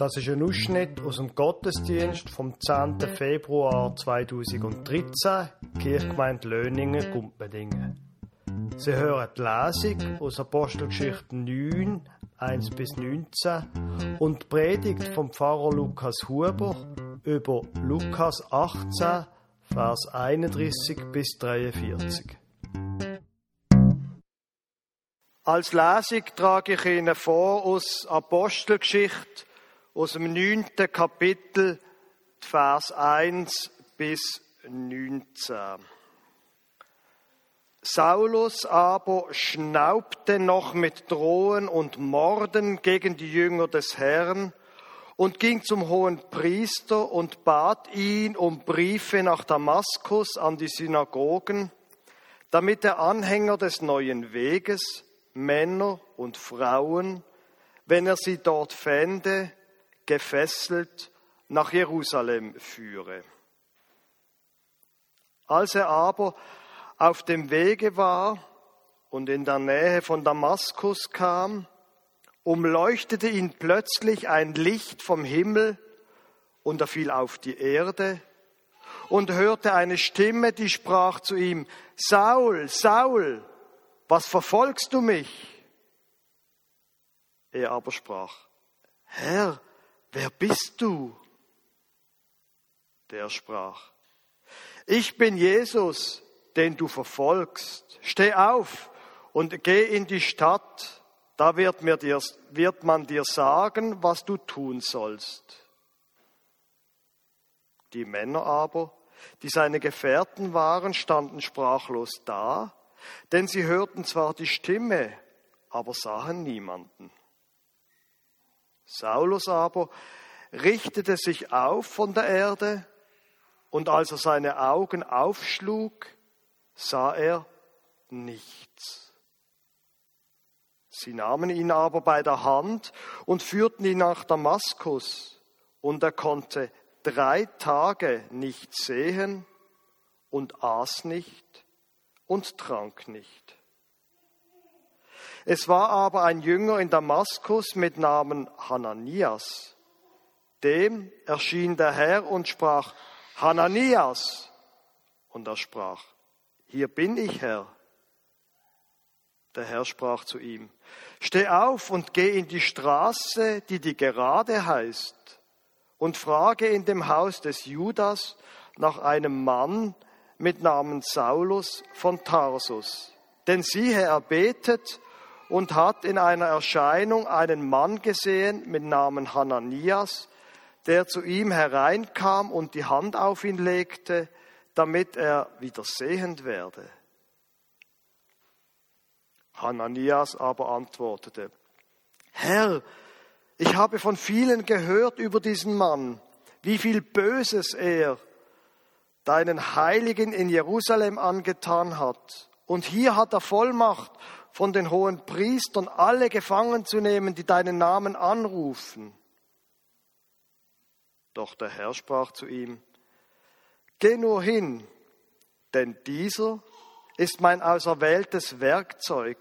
Das ist ein Ausschnitt aus dem Gottesdienst vom 10. Februar 2013, Kirchgemeinde Löningen, Gumpendingen. Sie hören die Lesung aus Apostelgeschichte 9, 1 bis 19 und die Predigt vom Pfarrer Lukas Huber über Lukas 18, Vers 31 bis 43. Als Lesung trage ich Ihnen vor aus Apostelgeschichte aus dem neunten Kapitel, Vers 1 bis 19. Saulus aber schnaubte noch mit Drohen und Morden gegen die Jünger des Herrn und ging zum hohen Priester und bat ihn um Briefe nach Damaskus an die Synagogen, damit der Anhänger des neuen Weges, Männer und Frauen, wenn er sie dort fände, gefesselt nach Jerusalem führe. Als er aber auf dem Wege war und in der Nähe von Damaskus kam, umleuchtete ihn plötzlich ein Licht vom Himmel und er fiel auf die Erde und hörte eine Stimme, die sprach zu ihm, Saul, Saul, was verfolgst du mich? Er aber sprach, Herr, wer bist du? Der sprach, ich bin Jesus, den du verfolgst. Steh auf und geh in die Stadt, da wird, mir dir, wird man dir sagen, was du tun sollst. Die Männer aber, die seine Gefährten waren, standen sprachlos da, denn sie hörten zwar die Stimme, aber sahen niemanden. Saulus aber richtete sich auf von der Erde, und als er seine Augen aufschlug, sah er nichts. Sie nahmen ihn aber bei der Hand und führten ihn nach Damaskus, und er konnte drei Tage nicht sehen und aß nicht und trank nicht. Es war aber ein Jünger in Damaskus mit Namen Hananias. Dem erschien der Herr und sprach, Hananias. Und er sprach, hier bin ich, Herr. Der Herr sprach zu ihm, Steh auf und geh in die Straße, die die gerade heißt, und frage in dem Haus des Judas nach einem Mann mit Namen Saulus von Tarsus. Denn siehe, er betet und hat in einer Erscheinung einen Mann gesehen mit Namen Hananias, der zu ihm hereinkam und die Hand auf ihn legte, damit er wieder sehend werde. Hananias aber antwortete, Herr, ich habe von vielen gehört über diesen Mann, wie viel Böses er deinen Heiligen in Jerusalem angetan hat. Und hier hat er Vollmacht von den hohen Priestern, alle gefangen zu nehmen, die deinen Namen anrufen. Doch der Herr sprach zu ihm, Geh nur hin, denn dieser ist mein auserwähltes Werkzeug,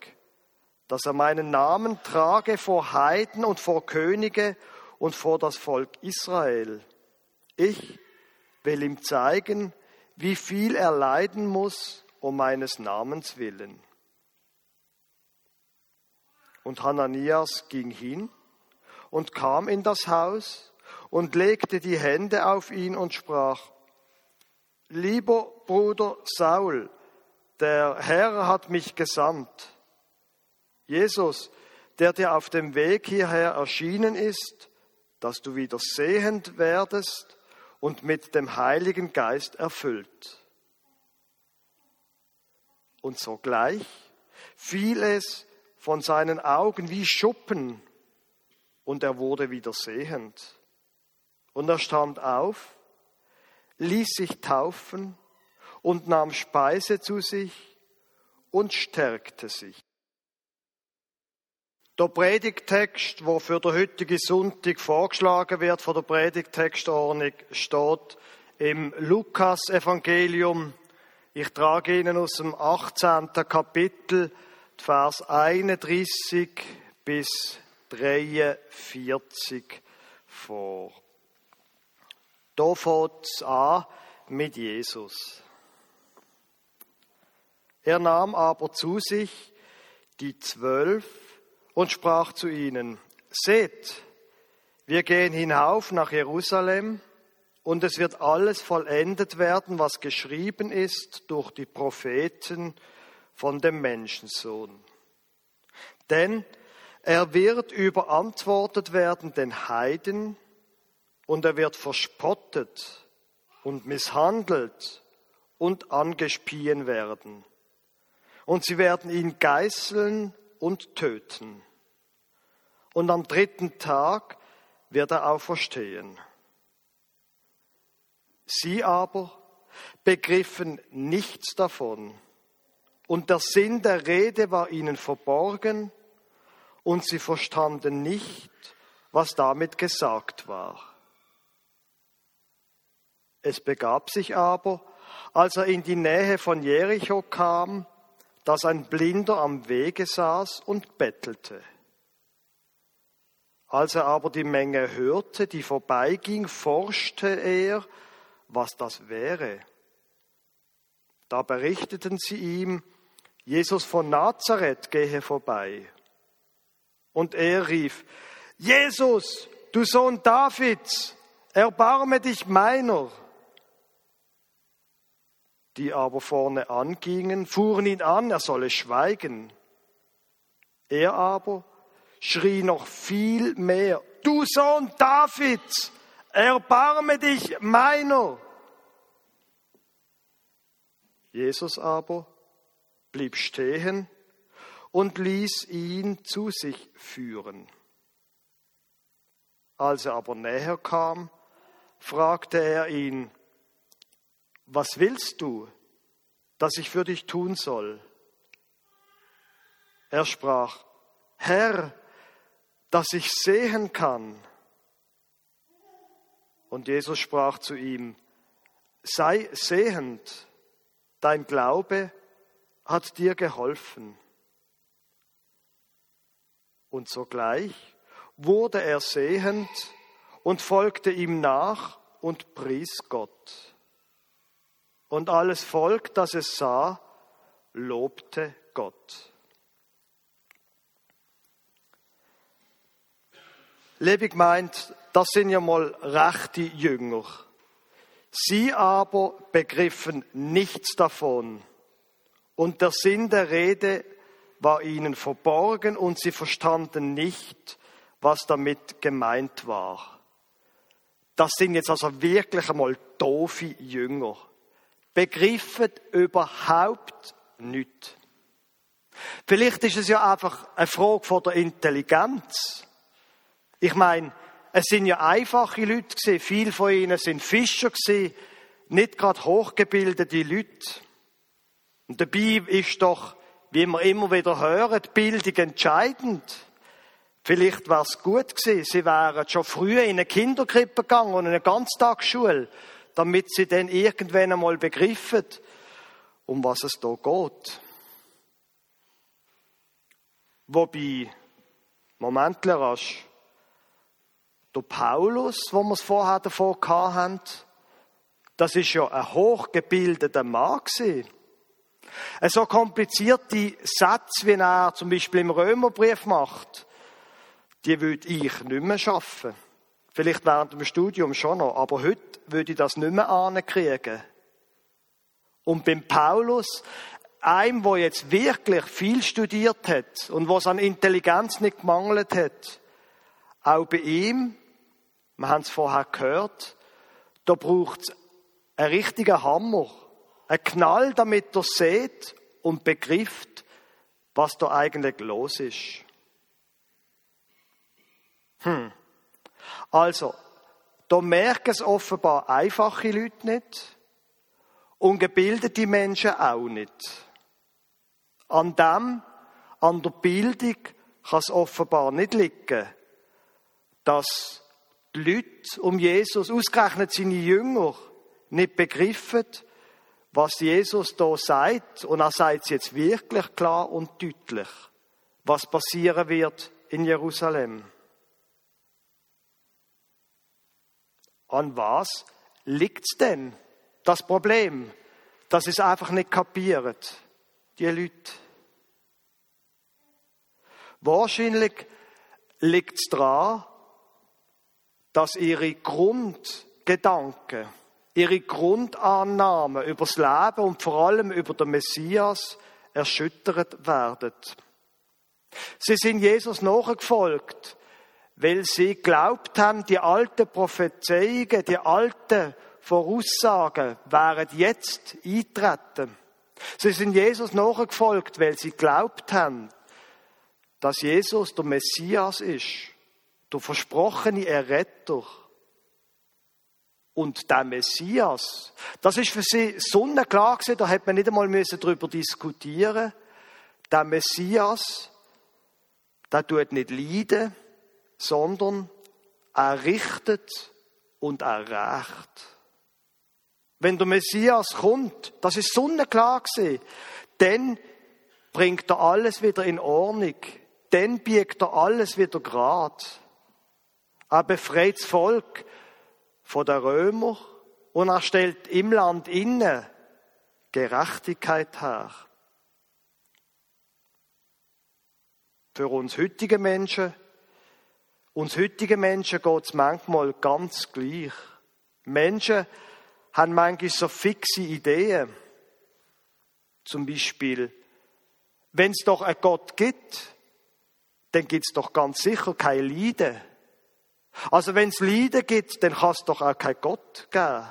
dass er meinen Namen trage vor Heiden und vor Könige und vor das Volk Israel. Ich will ihm zeigen, wie viel er leiden muss um meines Namens willen. Und Hananias ging hin und kam in das Haus und legte die Hände auf ihn und sprach, Lieber Bruder Saul, der Herr hat mich gesandt. Jesus, der dir auf dem Weg hierher erschienen ist, dass du wieder sehend werdest und mit dem Heiligen Geist erfüllt. Und sogleich fiel es von seinen Augen wie Schuppen und er wurde wieder sehend. Und er stand auf ließ sich taufen und nahm Speise zu sich und stärkte sich. Der Predigtext, wo für den heutigen Sonntag vorgeschlagen wird von der Predigtextordnung, steht im Lukas-Evangelium. Ich trage Ihnen aus dem 18. Kapitel, Vers 31 bis 43 vor. Da fängt es an mit Jesus. Er nahm aber zu sich die Zwölf und sprach zu ihnen, Seht, wir gehen hinauf nach Jerusalem und es wird alles vollendet werden, was geschrieben ist durch die Propheten von dem Menschensohn. Denn er wird überantwortet werden den Heiden und er wird verspottet und misshandelt und angespien werden. Und sie werden ihn geißeln und töten. Und am dritten Tag wird er auferstehen. Sie aber begriffen nichts davon. Und der Sinn der Rede war ihnen verborgen und sie verstanden nicht, was damit gesagt war. Es begab sich aber, als er in die Nähe von Jericho kam, dass ein Blinder am Wege saß und bettelte. Als er aber die Menge hörte, die vorbeiging, forschte er, was das wäre. Da berichteten sie ihm, Jesus von Nazareth gehe vorbei. Und er rief, Jesus, du Sohn Davids, erbarme dich meiner. Die aber vorne angingen, fuhren ihn an, er solle schweigen. Er aber schrie noch viel mehr, du Sohn Davids, erbarme dich meiner. Jesus aber blieb stehen und ließ ihn zu sich führen. Als er aber näher kam, fragte er ihn, was willst du, dass ich für dich tun soll? Er sprach, Herr, dass ich sehen kann. Und Jesus sprach zu ihm, sei sehend, dein Glaube hat dir geholfen. Und sogleich wurde er sehend und folgte ihm nach und pries Gott. Und alles Volk, das es sah, lobte Gott. Lebig meint, das sind ja mal rechte Jünger. Sie aber begriffen nichts davon. Und der Sinn der Rede war ihnen verborgen und sie verstanden nicht, was damit gemeint war. Das sind jetzt also wirklich einmal doofe Jünger. Begriffen überhaupt nichts. Vielleicht ist es ja einfach eine Frage von der Intelligenz. Ich meine, es sind ja einfache Leute gewesen. Viele von ihnen sind Fischer gewesen, nicht gerade hochgebildete Leute. Und dabei ist doch wie wir immer wieder hören, Bildung entscheidend. Vielleicht wäre es gut gewesen, sie wären schon früher in eine Kinderkrippe gegangen und in eine Ganztagsschule, damit sie dann irgendwann einmal begriffen, um was es da geht. Wobei, Moment, rasch, der Paulus, wo wir es vorher davor hatten, das ist ja ein hochgebildeter Mann gewesen. So komplizierte Sätze, wie er zum Beispiel im Römerbrief macht, die würde ich nicht mehr schaffen. Vielleicht während dem Studium schon noch, aber heute würde ich das nicht mehr ankriegen. Und beim Paulus, einem, der jetzt wirklich viel studiert hat und was an Intelligenz nicht gemangelt hat, auch bei ihm, wir haben es vorher gehört, da braucht es einen richtigen Hammer ein Knall, damit er seht und begrift, was da eigentlich los ist. Hm. Also, da merken es offenbar einfache Leute nicht und gebildete Menschen auch nicht. An dem, an der Bildung kann es offenbar nicht liegen, dass die Leute um Jesus, ausgerechnet seine Jünger, nicht begriffen, was Jesus da sagt, und er sagt es jetzt wirklich klar und deutlich, was passieren wird in Jerusalem. An was liegt's denn? Das Problem, dass es einfach nicht kapiert, die Leute. Wahrscheinlich liegt es daran, dass ihre Grundgedanken, ihre Grundannahmen über das Leben und vor allem über den Messias erschüttert werden. Sie sind Jesus nachgefolgt, weil sie glaubt haben, die alten Prophezeiungen, die alten Voraussagen wären jetzt eintreten. Sie sind Jesus nachgefolgt, weil sie glaubt haben, dass Jesus der Messias ist, der versprochene Erretter. Und der Messias, das ist für sie sonnenklar gewesen, da hätte man nicht einmal darüber diskutieren Der Messias, der tut nicht leiden, sondern er richtet und er rächt. Wenn der Messias kommt, das ist sonnenklar gewesen, dann bringt er alles wieder in Ordnung dann biegt er alles wieder grad. Er befreit das Volk von den Römer und er stellt im Land innen Gerechtigkeit her. Für uns heutige Menschen, uns heutige Menschen geht es manchmal ganz gleich. Menschen haben manchmal so fixe Ideen. Zum Beispiel, wenn es doch einen Gott gibt, dann gibt's doch ganz sicher kein Leiden. Also wenn es Leiden gibt, dann kann es doch auch kein Gott geben.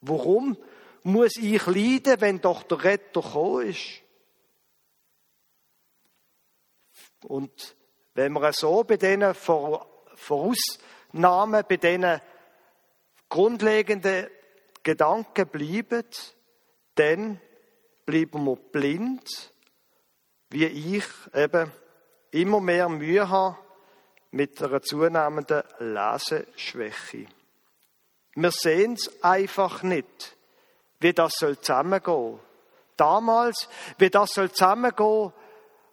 Warum muss ich leiden, wenn doch der Retter gekommen ist? Und wenn wir so bei diesen Vorausnahmen, bei diesen grundlegenden Gedanken bleiben, dann bleiben wir blind, wie ich eben immer mehr Mühe habe mit einer zunehmenden Leseschwäche. Wir sehen es einfach nicht, wie das soll zusammengehen. Damals, wie das soll zusammengehen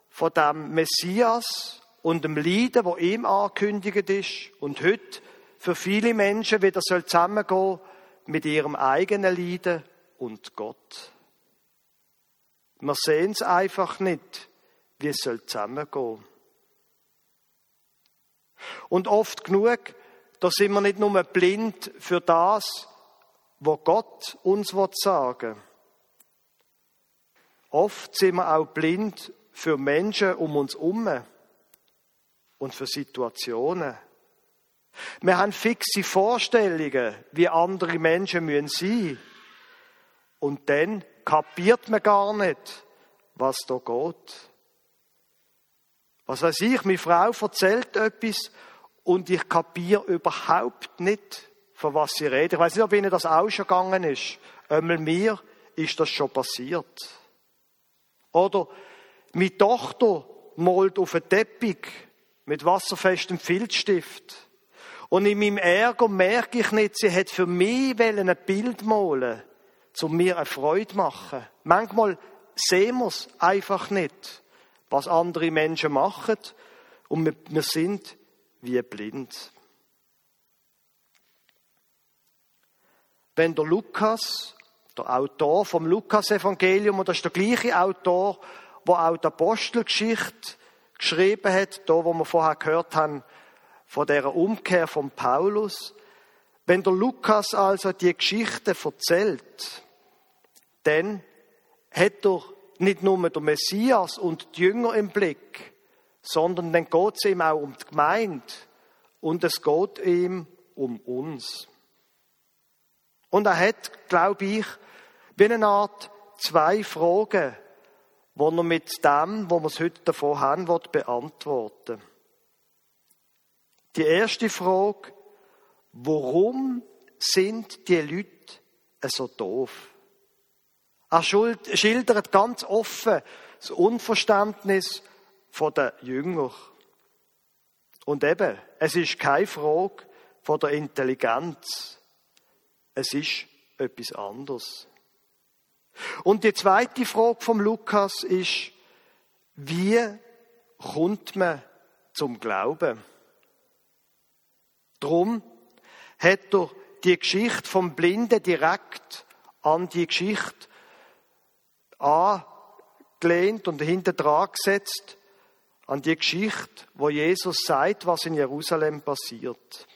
von dem Messias und dem Leiden, wo ihm angekündigt ist, und heute für viele Menschen, wie das soll zusammengehen mit ihrem eigenen Leiden und Gott. Wir sehen es einfach nicht, wie es soll zusammengehen. Und oft genug, da sind wir nicht nur blind für das, was Gott uns sagen will. Oft sind wir auch blind für Menschen um uns herum und für Situationen. Wir haben fixe Vorstellungen, wie andere Menschen sein müssen Und dann kapiert man gar nicht, was da geht. Was weiß ich, meine Frau erzählt etwas und ich kapiere überhaupt nicht, von was sie redet. Ich weiß nicht, ob Ihnen das auch schon gegangen ist. Einmal mir ist das schon passiert. Oder meine Tochter malt auf einen Teppich mit wasserfestem Filzstift. Und in meinem Ärger merke ich nicht, sie hat für mich ein Bild malen, um mir eine Freude zu machen. Manchmal sehen wir es einfach nicht was andere Menschen machen und wir, sind wie blind. Wenn der Lukas, der Autor vom Lukas-Evangelium, und das ist der gleiche Autor, der auch die Apostelgeschichte geschrieben hat, da wo wir vorher gehört haben, von der Umkehr von Paulus. Wenn der Lukas also die Geschichte erzählt, dann hat er nicht nur der Messias und die Jünger im Blick, sondern dann geht es ihm auch um die Gemeinde und es geht ihm um uns. Und er hat, glaube ich, wie eine Art zwei Fragen, die er mit dem, wo wir es heute davon haben, wird beantworten. Die erste Frage, warum sind die Leute so doof? Er schildert ganz offen das Unverständnis der Jünger. Und eben, es ist keine Frage von der Intelligenz. Es ist etwas anderes. Und die zweite Frage vom Lukas ist, wie kommt man zum Glauben? Drum hat er die Geschichte vom Blinden direkt an die Geschichte angelehnt und hinter dran gesetzt an die Geschichte, wo Jesus sagt, was in Jerusalem passiert.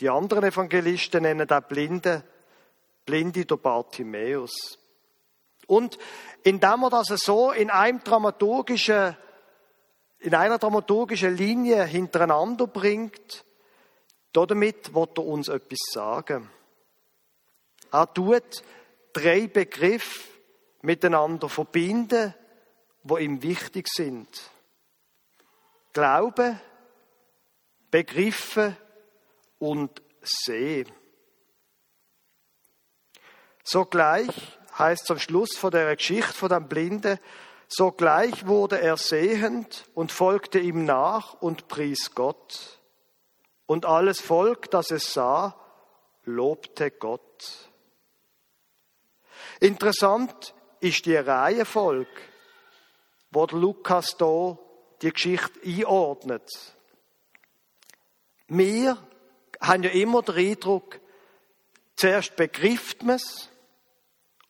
Die anderen Evangelisten nennen da Blinde, Blinde der Bartimäus. Und indem er das so in einem dramaturgischen, in einer dramaturgischen Linie hintereinander bringt, damit wird er uns etwas sagen. Er tut drei Begriffe miteinander verbinden, wo ihm wichtig sind. Glaube, Begriffe und Seh. Sogleich heißt es am Schluss von der Geschichte von dem Blinden, sogleich wurde er sehend und folgte ihm nach und pries Gott. Und alles Volk, das es sah, lobte Gott. Interessant ist die Reihenfolge, wo Lukas hier die Geschichte einordnet. Wir haben ja immer den Eindruck, zuerst begrifft man es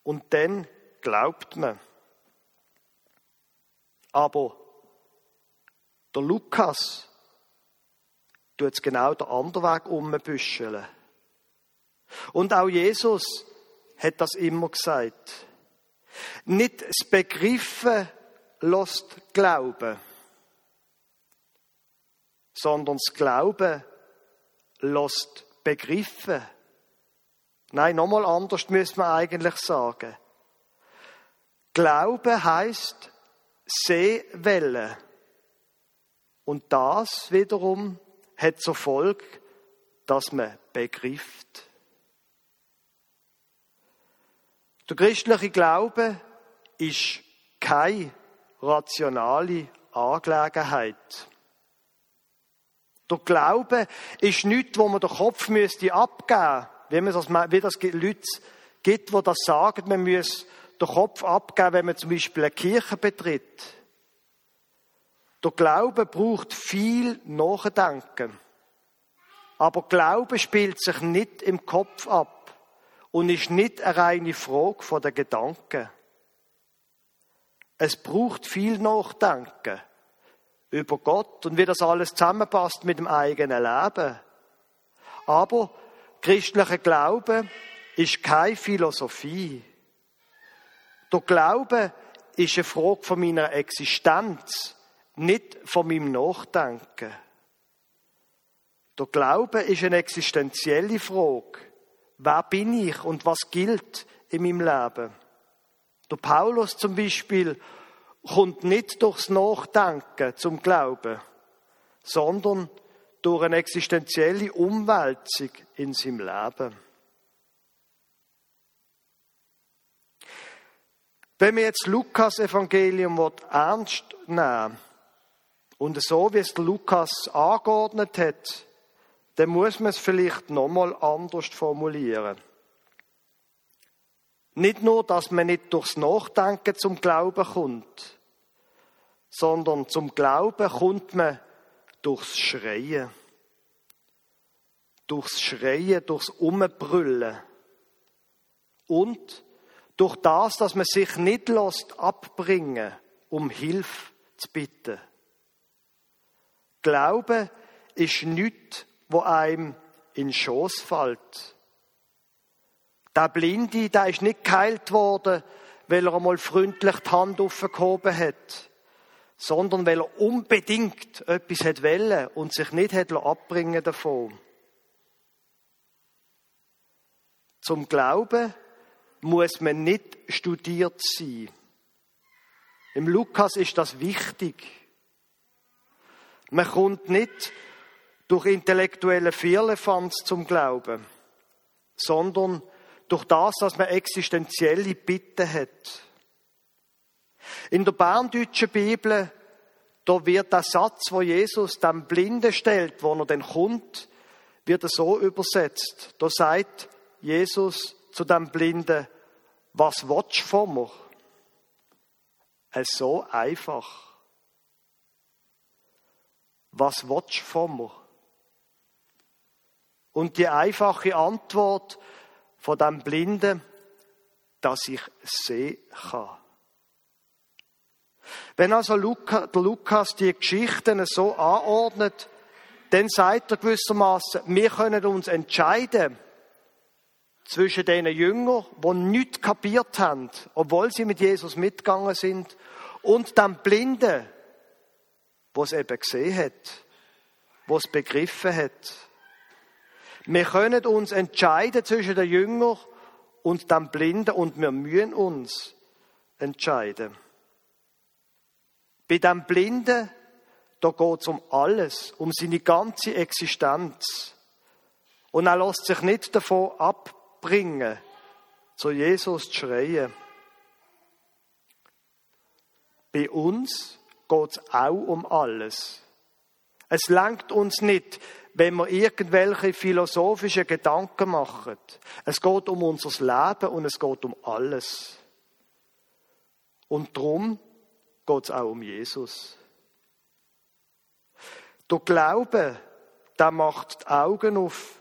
und dann glaubt man. Aber der Lukas tut es genau den anderen Weg umbüscheln. Und auch Jesus hat das immer gesagt. Nicht das Begriffen lässt Glauben, sondern das Glauben lässt Begriffen. Nein, nochmal anders müsste man eigentlich sagen. Glaube heißt Seewelle. Und das wiederum hat zur Folge, dass man begrifft. Der christliche Glaube ist keine rationale Angelegenheit. Der Glaube ist nichts, wo man den Kopf müsste abgeben das, wie das Leute gibt, die das sagen, man muss den Kopf abgeben, wenn man zum Beispiel eine Kirche betritt. Der Glaube braucht viel Nachdenken. Aber Glaube spielt sich nicht im Kopf ab und ist nicht eine reine Frage von den Gedanken. Es braucht viel Nachdenken über Gott und wie das alles zusammenpasst mit dem eigenen Leben. Aber Christlicher Glaube ist keine Philosophie. Der Glaube ist eine Frage von meiner Existenz, nicht von meinem Nachdenken. Der Glaube ist eine existenzielle Frage. Wer bin ich und was gilt in meinem Leben? Der Paulus zum Beispiel kommt nicht durchs Nachdenken zum Glauben, sondern durch eine existenzielle Umwälzung in seinem Leben. Wenn wir jetzt Lukas Evangelium ernst nehmen und so wie es Lukas angeordnet hat, dann muss man es vielleicht nochmal anders formulieren. Nicht nur, dass man nicht durchs Nachdenken zum Glauben kommt, sondern zum Glauben kommt man durchs Schreien. Durchs Schreien, durchs Umbrüllen. Und durch das, dass man sich nicht lässt abbringen, um Hilfe zu bitten. Glaube ist nichts, wo einem in den Schoß fällt. Der Blinde, der ist nicht geheilt worden, weil er einmal freundlich die Hand aufgehoben hat sondern weil er unbedingt etwas hat wollen und sich nicht hat abbringen davon. Zum Glauben muss man nicht studiert sein. Im Lukas ist das wichtig. Man kommt nicht durch intellektuelle Firlefanz zum Glauben, sondern durch das, dass man existenzielle Bitten hat. In der berndeutschen Bibel, da wird der Satz, wo Jesus dem Blinden stellt, wo er dann kommt, wird er so übersetzt. Da sagt Jesus zu dem Blinden, was willst du von mir? Es so einfach. Was willst du von mir? Und die einfache Antwort von dem Blinden, dass ich sehen kann. Wenn also der Lukas die Geschichten so anordnet, dann sagt er gewissermaßen, wir können uns entscheiden zwischen den Jüngern, die nichts kapiert haben, obwohl sie mit Jesus mitgegangen sind, und dem Blinden, wo es eben gesehen hat, wo es begriffen hat. Wir können uns entscheiden zwischen den Jüngern und dem Blinden und wir müssen uns entscheiden. Bei dem Blinden, da geht es um alles, um seine ganze Existenz. Und er lässt sich nicht davon abbringen, zu Jesus zu schreien. Bei uns geht es auch um alles. Es langt uns nicht, wenn wir irgendwelche philosophischen Gedanken machen. Es geht um unser Leben und es geht um alles. Und darum geht es auch um Jesus. Der Glaube, der macht die Augen auf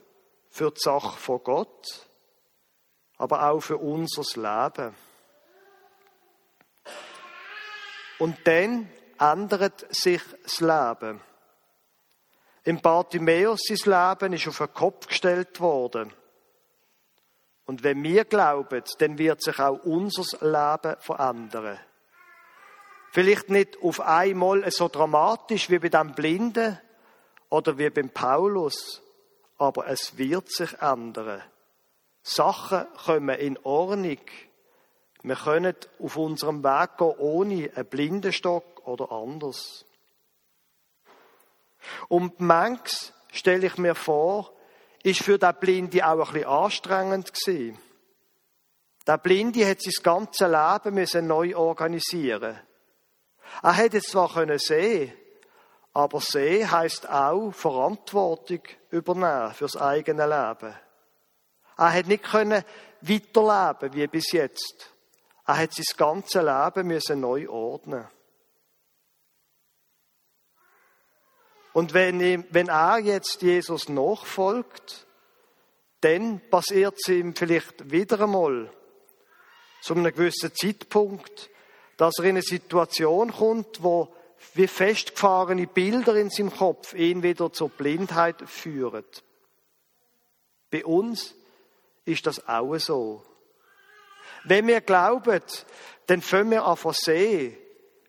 für die Sache von Gott, aber auch für unser Leben. Und dann ändert sich das Leben. Im Bartimäus sein Leben ist auf den Kopf gestellt worden. Und wenn wir glauben, dann wird sich auch unser Leben verändern. Vielleicht nicht auf einmal so dramatisch wie bei dem Blinden oder wie beim Paulus, aber es wird sich ändern. Sachen kommen in Ordnung. Wir können auf unserem Weg gehen ohne einen Blindenstock oder anders. Und manches, stelle ich mir vor, ist für den Blinde auch ein bisschen anstrengend gewesen. Der Blinde hat sein ganzes Leben müssen neu organisieren. Er hätte zwar können sehen, aber sehen heißt auch Verantwortung übernehmen fürs eigene Leben. Er hat nicht können weiterleben wie bis jetzt. Er hat sein ganzes Leben müssen neu ordnen. Und wenn, wenn er jetzt Jesus nachfolgt, dann passiert es ihm vielleicht wieder einmal zu einem gewissen Zeitpunkt, dass er in eine Situation kommt, wo wie festgefahrene Bilder in seinem Kopf ihn wieder zur Blindheit führen. Bei uns ist das auch so. Wenn wir glauben, dann fangen wir an sehen,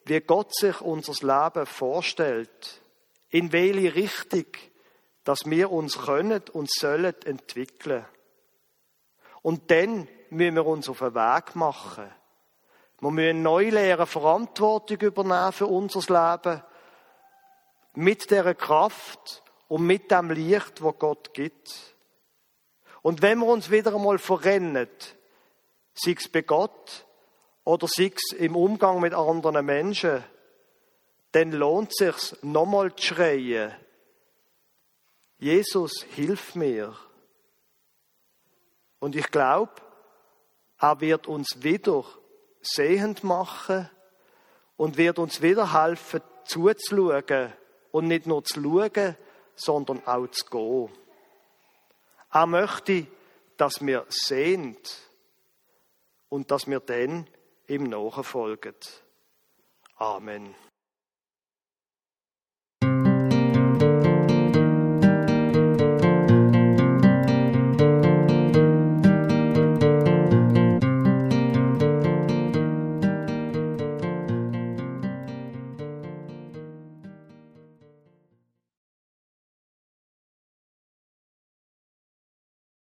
wie Gott sich unser Leben vorstellt, in welche Richtung, dass wir uns können und sollen entwickeln. Und dann müssen wir uns auf den Weg machen wir müssen neu lernen, Verantwortung übernehmen für unser Leben. Mit der Kraft und mit dem Licht, wo Gott gibt. Und wenn wir uns wieder einmal verrennen, sei es bei Gott oder sei es im Umgang mit anderen Menschen, dann lohnt es sich, nochmal zu schreien. Jesus, hilf mir. Und ich glaube, er wird uns wieder sehend machen und wird uns wieder helfen, zuzuschauen und nicht nur zu schauen, sondern auch zu gehen. Er möchte, dass wir sehend und dass wir dann ihm nachfolgen. Amen.